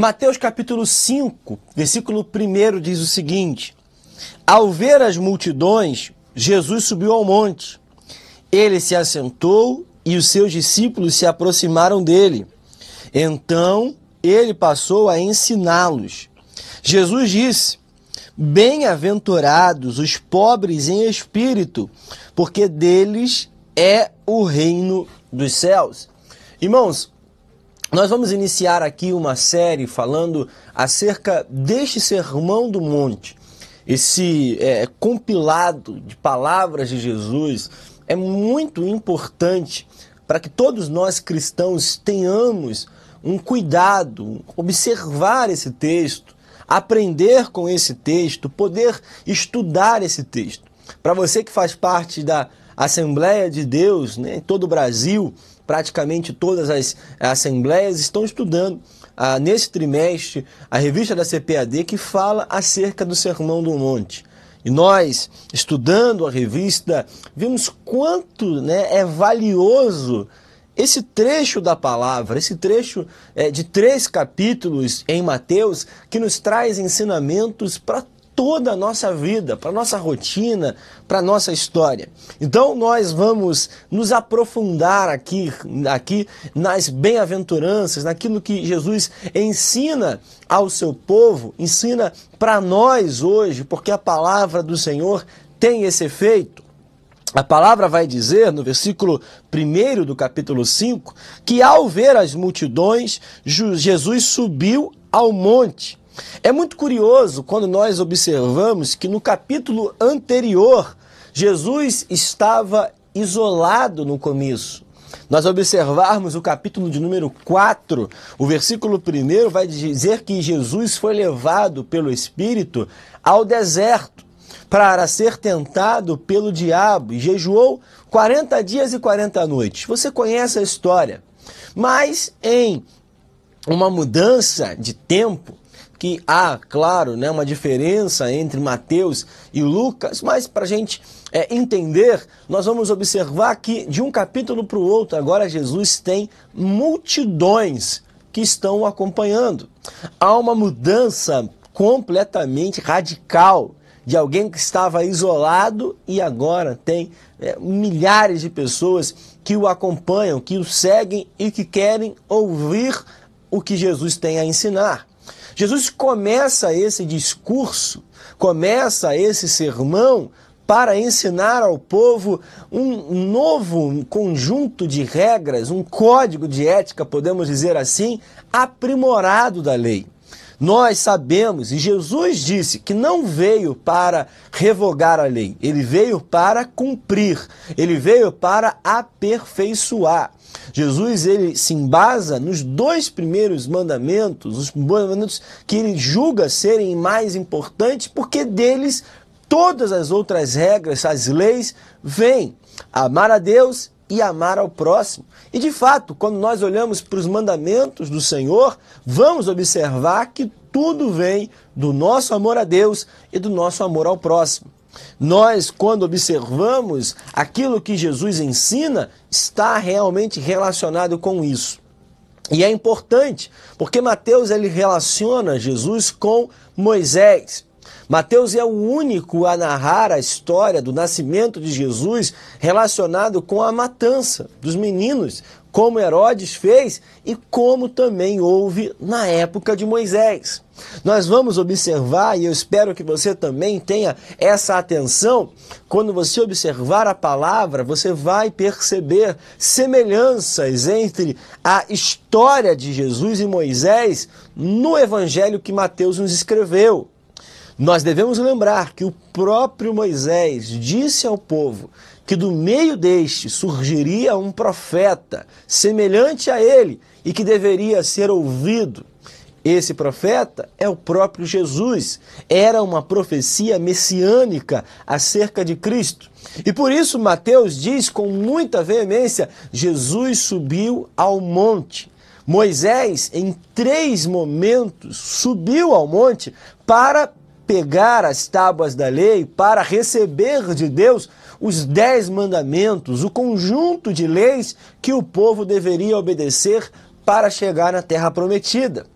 Mateus capítulo 5, versículo 1 diz o seguinte: Ao ver as multidões, Jesus subiu ao monte. Ele se assentou e os seus discípulos se aproximaram dele. Então ele passou a ensiná-los. Jesus disse: Bem-aventurados os pobres em espírito, porque deles é o reino dos céus. Irmãos, nós vamos iniciar aqui uma série falando acerca deste Sermão do Monte. Esse é, compilado de palavras de Jesus é muito importante para que todos nós cristãos tenhamos um cuidado, observar esse texto, aprender com esse texto, poder estudar esse texto. Para você que faz parte da Assembleia de Deus, né, em todo o Brasil, praticamente todas as assembleias estão estudando ah, nesse trimestre a revista da CPAD que fala acerca do Sermão do Monte. E nós, estudando a revista, vimos quanto né, é valioso esse trecho da palavra, esse trecho é, de três capítulos em Mateus, que nos traz ensinamentos para toda a nossa vida, para a nossa rotina, para a nossa história. Então nós vamos nos aprofundar aqui, aqui nas bem-aventuranças, naquilo que Jesus ensina ao seu povo, ensina para nós hoje, porque a palavra do Senhor tem esse efeito. A palavra vai dizer, no versículo 1 do capítulo 5, que ao ver as multidões, Jesus subiu ao monte é muito curioso quando nós observamos que no capítulo anterior, Jesus estava isolado no começo. Nós observarmos o capítulo de número 4, o versículo 1 vai dizer que Jesus foi levado pelo Espírito ao deserto para ser tentado pelo diabo e jejuou 40 dias e 40 noites. Você conhece a história. Mas em uma mudança de tempo, que há, claro, né, uma diferença entre Mateus e Lucas, mas para a gente é, entender, nós vamos observar que de um capítulo para o outro, agora Jesus tem multidões que estão acompanhando. Há uma mudança completamente radical de alguém que estava isolado e agora tem é, milhares de pessoas que o acompanham, que o seguem e que querem ouvir o que Jesus tem a ensinar. Jesus começa esse discurso, começa esse sermão para ensinar ao povo um novo conjunto de regras, um código de ética, podemos dizer assim, aprimorado da lei. Nós sabemos, e Jesus disse que não veio para revogar a lei, ele veio para cumprir, ele veio para aperfeiçoar. Jesus ele se embasa nos dois primeiros mandamentos, os mandamentos que ele julga serem mais importantes, porque deles todas as outras regras, as leis, vêm. Amar a Deus e amar ao próximo. E de fato, quando nós olhamos para os mandamentos do Senhor, vamos observar que tudo vem do nosso amor a Deus e do nosso amor ao próximo. Nós, quando observamos aquilo que Jesus ensina, está realmente relacionado com isso. E é importante, porque Mateus ele relaciona Jesus com Moisés. Mateus é o único a narrar a história do nascimento de Jesus relacionado com a matança dos meninos, como Herodes fez e como também houve na época de Moisés. Nós vamos observar, e eu espero que você também tenha essa atenção, quando você observar a palavra, você vai perceber semelhanças entre a história de Jesus e Moisés no evangelho que Mateus nos escreveu. Nós devemos lembrar que o próprio Moisés disse ao povo que do meio deste surgiria um profeta semelhante a ele e que deveria ser ouvido. Esse profeta é o próprio Jesus. Era uma profecia messiânica acerca de Cristo. E por isso Mateus diz com muita veemência: Jesus subiu ao monte. Moisés, em três momentos, subiu ao monte para pegar as tábuas da lei, para receber de Deus os dez mandamentos, o conjunto de leis que o povo deveria obedecer para chegar na terra prometida.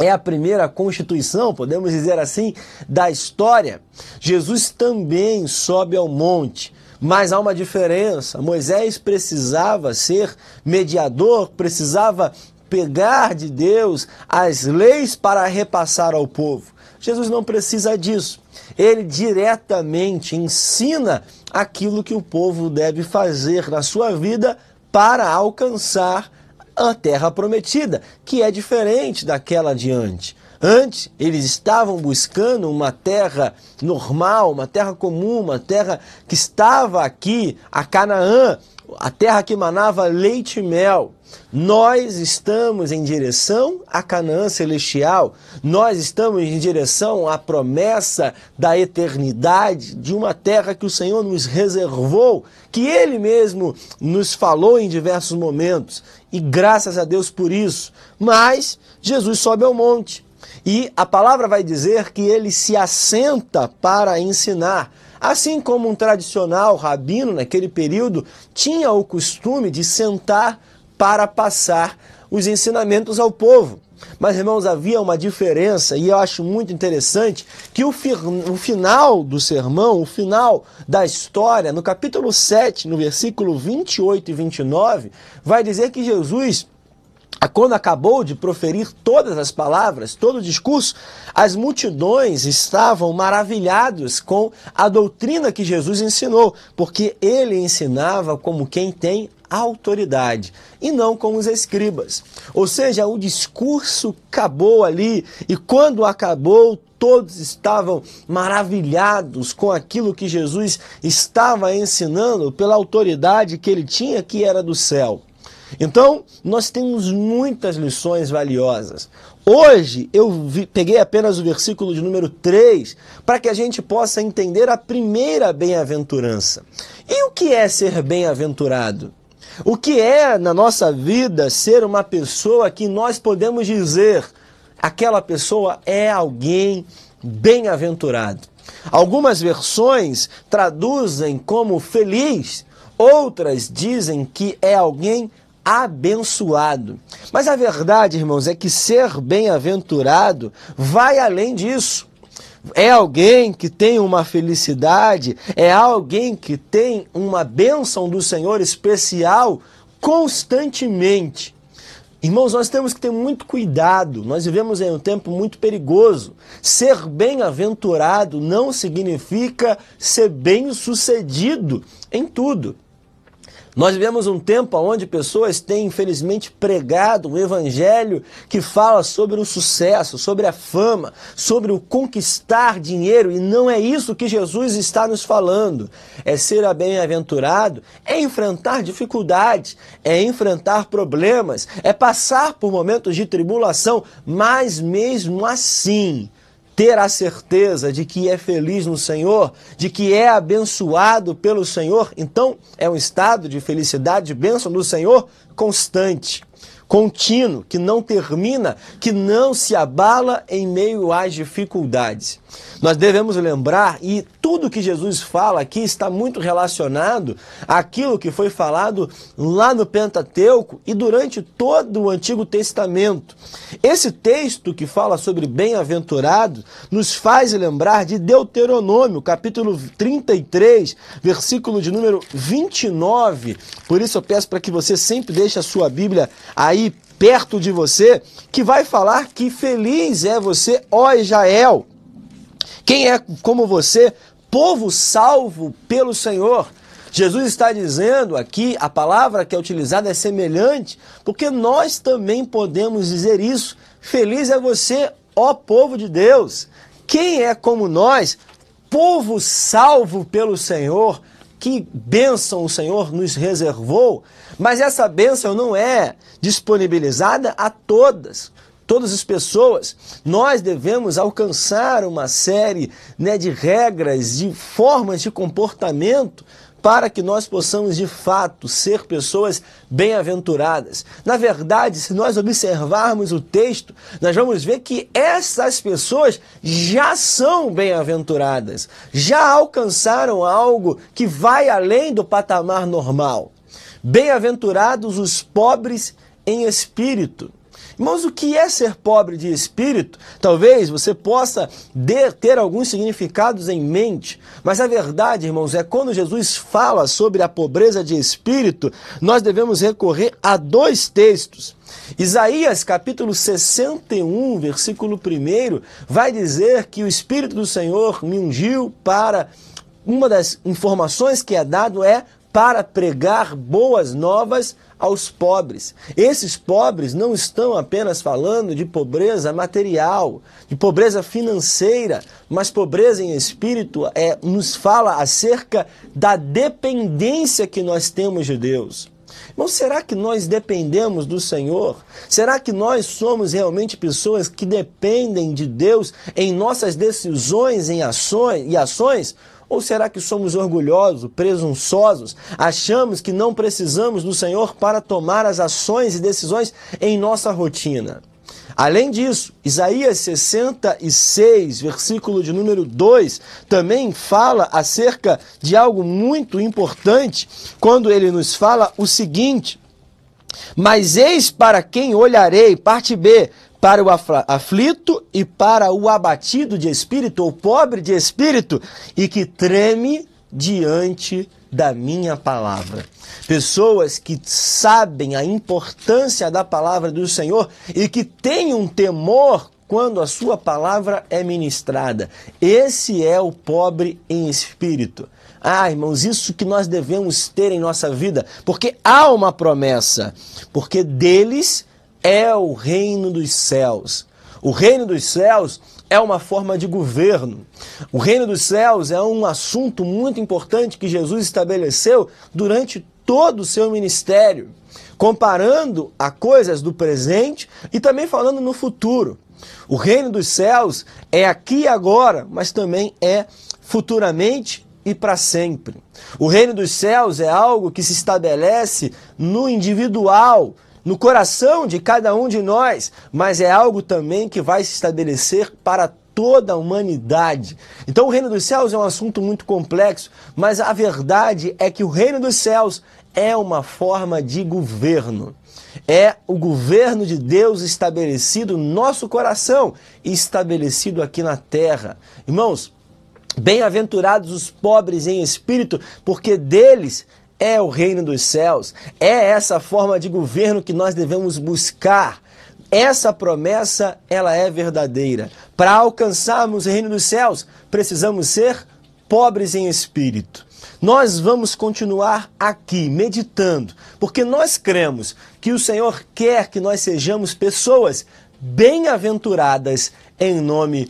é a primeira constituição, podemos dizer assim, da história, Jesus também sobe ao monte. Mas há uma diferença. Moisés precisava ser mediador, precisava pegar de Deus as leis para repassar ao povo. Jesus não precisa disso. Ele diretamente ensina aquilo que o povo deve fazer na sua vida para alcançar a terra prometida, que é diferente daquela adiante. Antes, eles estavam buscando uma terra normal, uma terra comum, uma terra que estava aqui, a Canaã, a terra que manava leite e mel. Nós estamos em direção à Canaã celestial, nós estamos em direção à promessa da eternidade, de uma terra que o Senhor nos reservou, que Ele mesmo nos falou em diversos momentos, e graças a Deus por isso. Mas Jesus sobe ao monte e a palavra vai dizer que ele se assenta para ensinar. Assim como um tradicional rabino naquele período tinha o costume de sentar para passar os ensinamentos ao povo. Mas, irmãos, havia uma diferença e eu acho muito interessante que o, o final do sermão, o final da história, no capítulo 7, no versículo 28 e 29, vai dizer que Jesus quando acabou de proferir todas as palavras, todo o discurso, as multidões estavam maravilhados com a doutrina que Jesus ensinou, porque ele ensinava como quem tem autoridade e não como os escribas. Ou seja, o discurso acabou ali e quando acabou, todos estavam maravilhados com aquilo que Jesus estava ensinando pela autoridade que ele tinha, que era do céu. Então, nós temos muitas lições valiosas. Hoje eu vi, peguei apenas o versículo de número 3 para que a gente possa entender a primeira bem-aventurança. E o que é ser bem-aventurado? O que é na nossa vida ser uma pessoa que nós podemos dizer aquela pessoa é alguém bem-aventurado? Algumas versões traduzem como feliz, outras dizem que é alguém abençoado. Mas a verdade, irmãos, é que ser bem-aventurado vai além disso. É alguém que tem uma felicidade, é alguém que tem uma bênção do Senhor especial constantemente. Irmãos, nós temos que ter muito cuidado, nós vivemos em um tempo muito perigoso. Ser bem-aventurado não significa ser bem-sucedido em tudo. Nós vivemos um tempo onde pessoas têm, infelizmente, pregado um evangelho que fala sobre o sucesso, sobre a fama, sobre o conquistar dinheiro, e não é isso que Jesus está nos falando. É ser bem-aventurado, é enfrentar dificuldades, é enfrentar problemas, é passar por momentos de tribulação, mas mesmo assim ter a certeza de que é feliz no Senhor, de que é abençoado pelo Senhor, então é um estado de felicidade, de bênção do Senhor constante contínuo, que não termina, que não se abala em meio às dificuldades. Nós devemos lembrar, e tudo que Jesus fala aqui está muito relacionado àquilo que foi falado lá no Pentateuco e durante todo o Antigo Testamento. Esse texto que fala sobre bem-aventurado nos faz lembrar de Deuteronômio, capítulo 33, versículo de número 29. Por isso eu peço para que você sempre deixe a sua Bíblia aí perto de você, que vai falar que feliz é você, ó Israel. Quem é como você, povo salvo pelo Senhor? Jesus está dizendo aqui, a palavra que é utilizada é semelhante, porque nós também podemos dizer isso. Feliz é você, ó povo de Deus. Quem é como nós, povo salvo pelo Senhor? Que bênção o Senhor nos reservou, mas essa bênção não é disponibilizada a todas todas as pessoas, nós devemos alcançar uma série né, de regras, de formas de comportamento para que nós possamos de fato ser pessoas bem-aventuradas. Na verdade, se nós observarmos o texto, nós vamos ver que essas pessoas já são bem-aventuradas, já alcançaram algo que vai além do patamar normal. Bem-aventurados os pobres em espírito. Irmãos, o que é ser pobre de espírito? Talvez você possa ter alguns significados em mente, mas a verdade, irmãos, é quando Jesus fala sobre a pobreza de espírito, nós devemos recorrer a dois textos. Isaías capítulo 61, versículo 1, vai dizer que o Espírito do Senhor me ungiu para. Uma das informações que é dado é para pregar boas novas aos pobres. Esses pobres não estão apenas falando de pobreza material, de pobreza financeira, mas pobreza em espírito é, nos fala acerca da dependência que nós temos de Deus. Mas será que nós dependemos do Senhor? Será que nós somos realmente pessoas que dependem de Deus em nossas decisões em ações, e ações? Ou será que somos orgulhosos, presunçosos, achamos que não precisamos do Senhor para tomar as ações e decisões em nossa rotina? Além disso, Isaías 66, versículo de número 2, também fala acerca de algo muito importante, quando ele nos fala o seguinte: Mas eis para quem olharei, parte B, para o aflito e para o abatido de espírito, ou pobre de espírito, e que treme diante da minha palavra. Pessoas que sabem a importância da palavra do Senhor e que têm um temor quando a sua palavra é ministrada. Esse é o pobre em espírito. Ah, irmãos, isso que nós devemos ter em nossa vida, porque há uma promessa, porque deles é o reino dos céus. O reino dos céus é uma forma de governo. O reino dos céus é um assunto muito importante que Jesus estabeleceu durante todo o seu ministério, comparando a coisas do presente e também falando no futuro. O reino dos céus é aqui e agora, mas também é futuramente e para sempre. O reino dos céus é algo que se estabelece no individual, no coração de cada um de nós, mas é algo também que vai se estabelecer para toda a humanidade. Então, o reino dos céus é um assunto muito complexo, mas a verdade é que o reino dos céus é uma forma de governo. É o governo de Deus estabelecido no nosso coração e estabelecido aqui na terra. Irmãos, bem-aventurados os pobres em espírito, porque deles é o reino dos céus, é essa forma de governo que nós devemos buscar. Essa promessa, ela é verdadeira. Para alcançarmos o reino dos céus, precisamos ser pobres em espírito. Nós vamos continuar aqui meditando, porque nós cremos que o Senhor quer que nós sejamos pessoas bem-aventuradas em nome